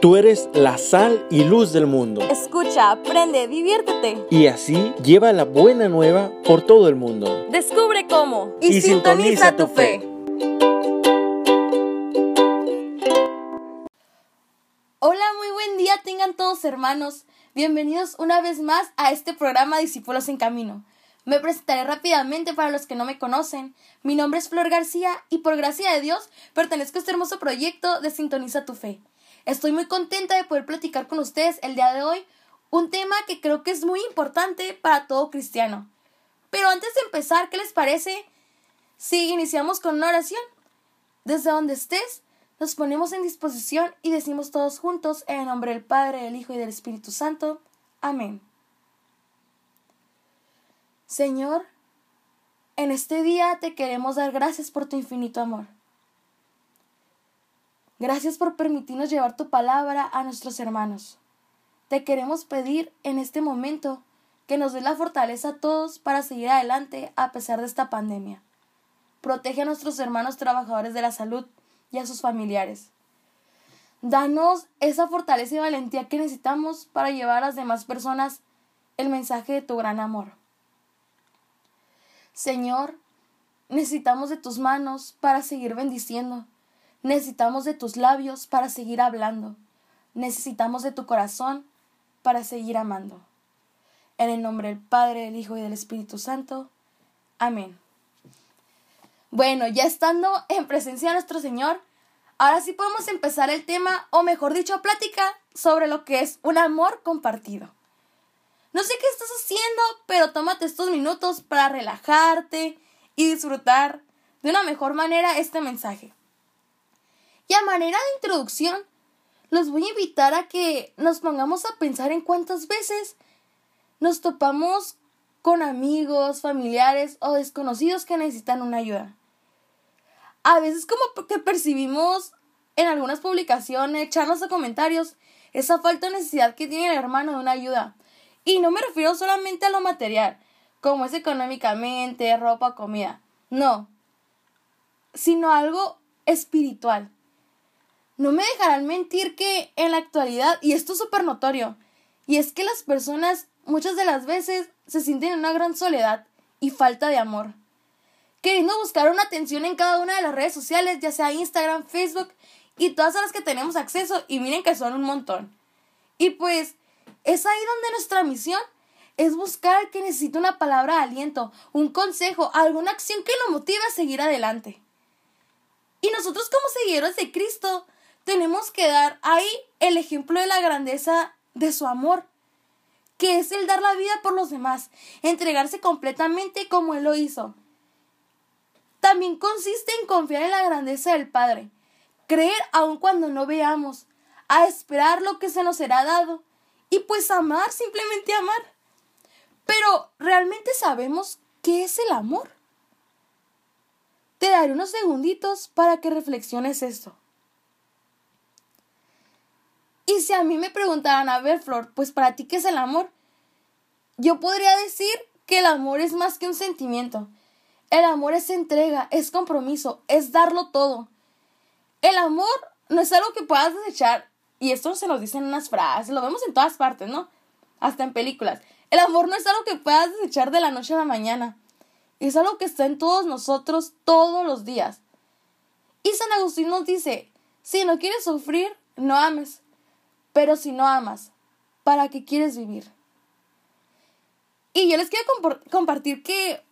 Tú eres la sal y luz del mundo. Escucha, aprende, diviértete. Y así lleva la buena nueva por todo el mundo. Descubre cómo. Y sintoniza tu fe. Hola, muy buen día tengan todos hermanos. Bienvenidos una vez más a este programa Discípulos en Camino. Me presentaré rápidamente para los que no me conocen. Mi nombre es Flor García y por gracia de Dios pertenezco a este hermoso proyecto de Sintoniza tu Fe. Estoy muy contenta de poder platicar con ustedes el día de hoy un tema que creo que es muy importante para todo cristiano. Pero antes de empezar, ¿qué les parece si iniciamos con una oración? Desde donde estés, nos ponemos en disposición y decimos todos juntos en el nombre del Padre, del Hijo y del Espíritu Santo. Amén. Señor, en este día te queremos dar gracias por tu infinito amor. Gracias por permitirnos llevar tu palabra a nuestros hermanos. Te queremos pedir en este momento que nos des la fortaleza a todos para seguir adelante a pesar de esta pandemia. Protege a nuestros hermanos trabajadores de la salud y a sus familiares. Danos esa fortaleza y valentía que necesitamos para llevar a las demás personas el mensaje de tu gran amor. Señor, necesitamos de tus manos para seguir bendiciendo. Necesitamos de tus labios para seguir hablando. Necesitamos de tu corazón para seguir amando. En el nombre del Padre, del Hijo y del Espíritu Santo. Amén. Bueno, ya estando en presencia de nuestro Señor, ahora sí podemos empezar el tema, o mejor dicho, plática sobre lo que es un amor compartido. No sé qué estás haciendo, pero tómate estos minutos para relajarte y disfrutar de una mejor manera este mensaje. Y a manera de introducción, los voy a invitar a que nos pongamos a pensar en cuántas veces nos topamos con amigos, familiares o desconocidos que necesitan una ayuda. A veces como que percibimos en algunas publicaciones, charlas o comentarios, esa falta de necesidad que tiene el hermano de una ayuda. Y no me refiero solamente a lo material, como es económicamente, ropa, comida. No, sino algo espiritual. No me dejarán mentir que en la actualidad, y esto es súper notorio, y es que las personas muchas de las veces se sienten en una gran soledad y falta de amor, queriendo buscar una atención en cada una de las redes sociales, ya sea Instagram, Facebook y todas las que tenemos acceso, y miren que son un montón. Y pues es ahí donde nuestra misión es buscar que necesita una palabra de aliento, un consejo, alguna acción que lo motive a seguir adelante. Y nosotros como seguidores de Cristo tenemos que dar ahí el ejemplo de la grandeza de su amor, que es el dar la vida por los demás, entregarse completamente como Él lo hizo. También consiste en confiar en la grandeza del Padre, creer aun cuando no veamos, a esperar lo que se nos será dado y pues amar, simplemente amar. Pero, ¿realmente sabemos qué es el amor? Te daré unos segunditos para que reflexiones esto. Y si a mí me preguntaran, a ver, Flor, pues para ti, ¿qué es el amor? Yo podría decir que el amor es más que un sentimiento. El amor es entrega, es compromiso, es darlo todo. El amor no es algo que puedas desechar y esto se nos dice en unas frases, lo vemos en todas partes, ¿no? Hasta en películas. El amor no es algo que puedas desechar de la noche a la mañana. Es algo que está en todos nosotros todos los días. Y San Agustín nos dice, si no quieres sufrir, no ames. Pero si no amas, ¿para qué quieres vivir? Y yo les quiero compartir que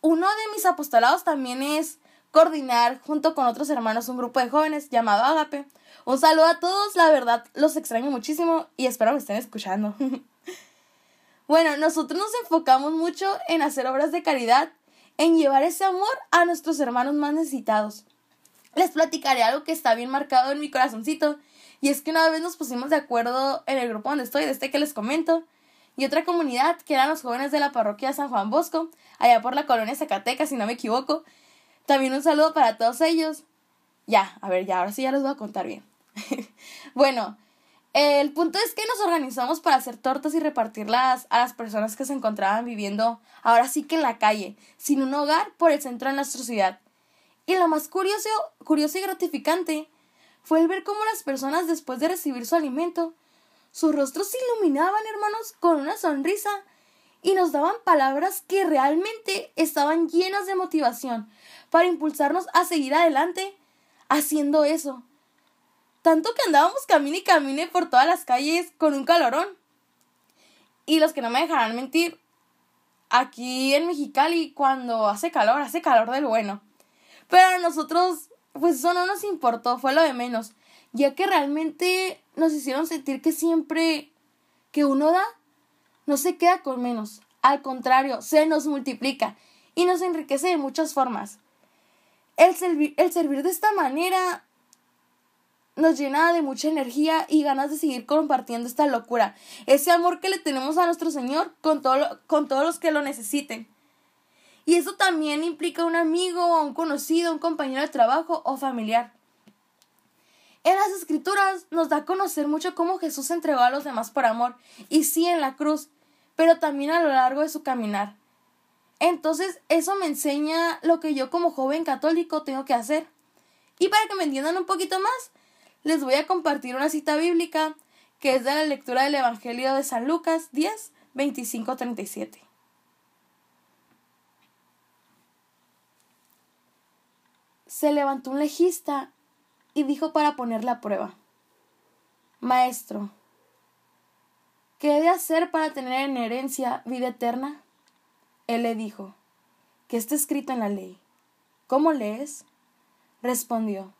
uno de mis apostolados también es coordinar junto con otros hermanos un grupo de jóvenes llamado Agape. Un saludo a todos, la verdad los extraño muchísimo y espero que estén escuchando. bueno, nosotros nos enfocamos mucho en hacer obras de caridad, en llevar ese amor a nuestros hermanos más necesitados. Les platicaré algo que está bien marcado en mi corazoncito y es que una vez nos pusimos de acuerdo en el grupo donde estoy, de este que les comento, y otra comunidad que eran los jóvenes de la parroquia San Juan Bosco, allá por la colonia Zacatecas, si no me equivoco, también un saludo para todos ellos. Ya, a ver, ya, ahora sí ya les voy a contar bien. bueno, el punto es que nos organizamos para hacer tortas y repartirlas a las personas que se encontraban viviendo ahora sí que en la calle, sin un hogar por el centro de nuestra ciudad. Y lo más curioso, curioso y gratificante fue el ver cómo las personas después de recibir su alimento, sus rostros se iluminaban, hermanos, con una sonrisa y nos daban palabras que realmente estaban llenas de motivación para impulsarnos a seguir adelante haciendo eso. Tanto que andábamos camine y camine por todas las calles con un calorón. Y los que no me dejarán mentir, aquí en Mexicali cuando hace calor, hace calor del bueno. Pero a nosotros, pues eso no nos importó, fue lo de menos, ya que realmente nos hicieron sentir que siempre que uno da, no se queda con menos. Al contrario, se nos multiplica y nos enriquece de muchas formas. El, servir, de esta manera nos llena de mucha energía y ganas de seguir compartiendo esta locura, ese amor que le tenemos a nuestro Señor con, todo, con todos los que lo necesiten. Y eso también implica un amigo, un conocido, un compañero de trabajo o familiar. En las escrituras nos da a conocer mucho cómo Jesús entregó a los demás por amor, y sí en la cruz, pero también a lo largo de su caminar. Entonces eso me enseña lo que yo como joven católico tengo que hacer. Y para que me entiendan un poquito más, les voy a compartir una cita bíblica que es de la lectura del Evangelio de San Lucas 10, 25, 37. Se levantó un legista y dijo para ponerle a prueba, Maestro, ¿qué he de hacer para tener en herencia vida eterna? Él le dijo, ¿qué está escrito en la ley? ¿Cómo lees? Respondió,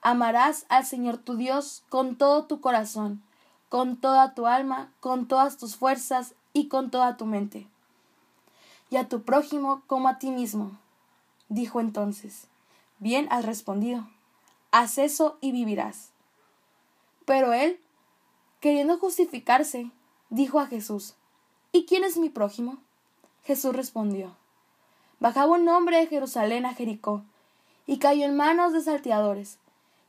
amarás al Señor tu Dios con todo tu corazón, con toda tu alma, con todas tus fuerzas y con toda tu mente. Y a tu prójimo como a ti mismo. Dijo entonces, Bien has respondido, haz eso y vivirás. Pero él, queriendo justificarse, dijo a Jesús, ¿Y quién es mi prójimo? Jesús respondió, Bajaba un hombre de Jerusalén a Jericó, y cayó en manos de salteadores,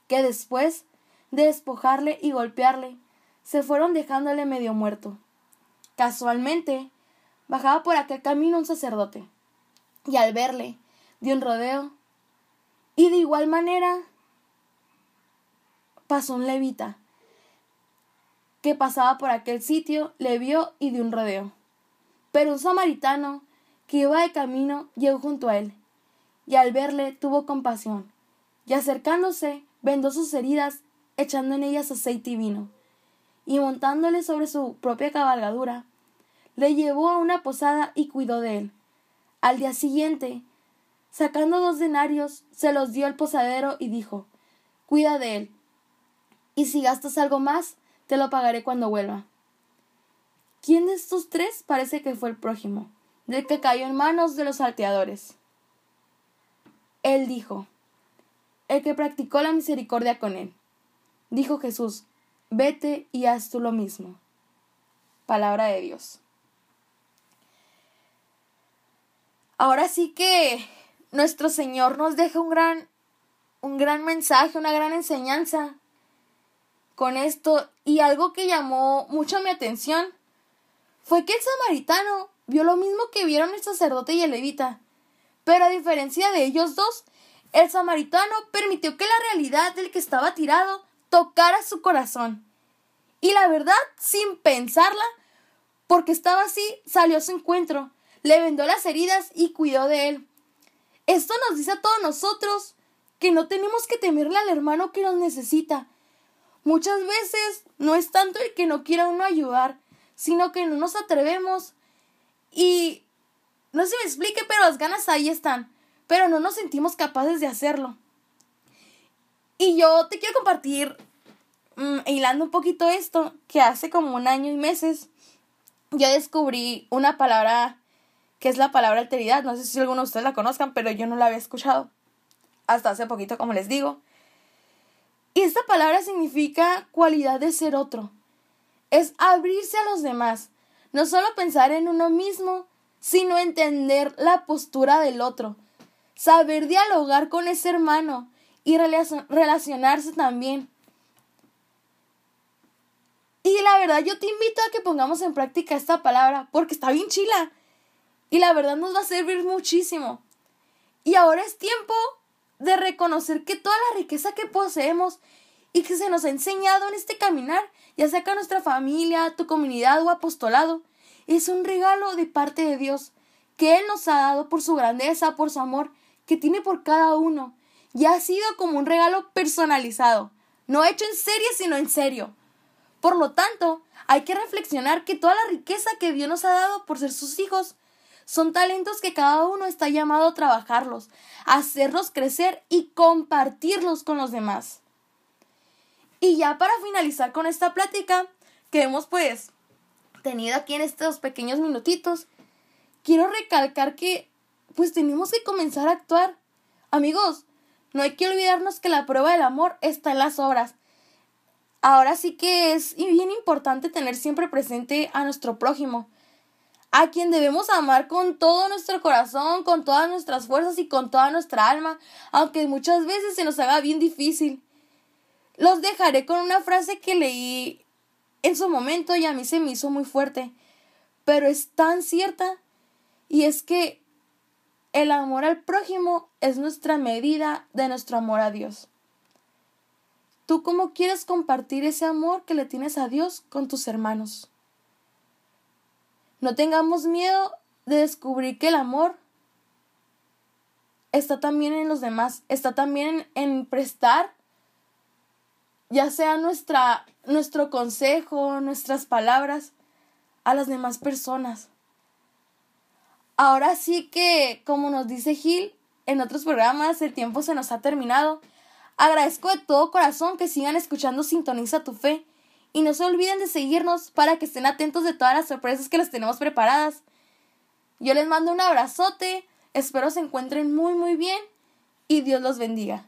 que después de despojarle y golpearle, se fueron dejándole medio muerto. Casualmente, bajaba por aquel camino un sacerdote, y al verle, dio un rodeo y de igual manera pasó un levita que pasaba por aquel sitio, le vio y dio un rodeo. Pero un samaritano que iba de camino llegó junto a él, y al verle tuvo compasión, y acercándose vendó sus heridas, echando en ellas aceite y vino, y montándole sobre su propia cabalgadura, le llevó a una posada y cuidó de él. Al día siguiente Sacando dos denarios, se los dio al posadero y dijo Cuida de él, y si gastas algo más, te lo pagaré cuando vuelva. ¿Quién de estos tres parece que fue el prójimo, del que cayó en manos de los salteadores? Él dijo El que practicó la misericordia con él. Dijo Jesús Vete y haz tú lo mismo. Palabra de Dios. Ahora sí que nuestro Señor nos deja un gran, un gran mensaje, una gran enseñanza con esto. Y algo que llamó mucho mi atención fue que el samaritano vio lo mismo que vieron el sacerdote y el levita. Pero a diferencia de ellos dos, el samaritano permitió que la realidad del que estaba tirado tocara su corazón. Y la verdad, sin pensarla, porque estaba así, salió a su encuentro, le vendó las heridas y cuidó de él. Esto nos dice a todos nosotros que no tenemos que temerle al hermano que nos necesita. Muchas veces no es tanto el que no quiera uno ayudar, sino que no nos atrevemos y no se me explique, pero las ganas ahí están, pero no nos sentimos capaces de hacerlo. Y yo te quiero compartir, mm, hilando un poquito esto, que hace como un año y meses yo descubrí una palabra que es la palabra alteridad. No sé si alguno de ustedes la conozcan, pero yo no la había escuchado hasta hace poquito, como les digo. Y esta palabra significa cualidad de ser otro. Es abrirse a los demás, no solo pensar en uno mismo, sino entender la postura del otro, saber dialogar con ese hermano y relacionarse también. Y la verdad yo te invito a que pongamos en práctica esta palabra, porque está bien chila. Y la verdad nos va a servir muchísimo. Y ahora es tiempo de reconocer que toda la riqueza que poseemos y que se nos ha enseñado en este caminar, ya sea que nuestra familia, tu comunidad o apostolado, es un regalo de parte de Dios que Él nos ha dado por su grandeza, por su amor que tiene por cada uno, y ha sido como un regalo personalizado, no hecho en serie, sino en serio. Por lo tanto, hay que reflexionar que toda la riqueza que Dios nos ha dado por ser sus hijos son talentos que cada uno está llamado a trabajarlos, a hacerlos crecer y compartirlos con los demás. Y ya para finalizar con esta plática que hemos pues tenido aquí en estos pequeños minutitos, quiero recalcar que pues tenemos que comenzar a actuar. Amigos, no hay que olvidarnos que la prueba del amor está en las obras. Ahora sí que es bien importante tener siempre presente a nuestro prójimo, a quien debemos amar con todo nuestro corazón, con todas nuestras fuerzas y con toda nuestra alma, aunque muchas veces se nos haga bien difícil. Los dejaré con una frase que leí en su momento y a mí se me hizo muy fuerte, pero es tan cierta, y es que el amor al prójimo es nuestra medida de nuestro amor a Dios. ¿Tú cómo quieres compartir ese amor que le tienes a Dios con tus hermanos? No tengamos miedo de descubrir que el amor está también en los demás, está también en prestar, ya sea nuestra, nuestro consejo, nuestras palabras, a las demás personas. Ahora sí que, como nos dice Gil en otros programas, el tiempo se nos ha terminado. Agradezco de todo corazón que sigan escuchando Sintoniza tu Fe y no se olviden de seguirnos para que estén atentos de todas las sorpresas que les tenemos preparadas. Yo les mando un abrazote, espero se encuentren muy muy bien y Dios los bendiga.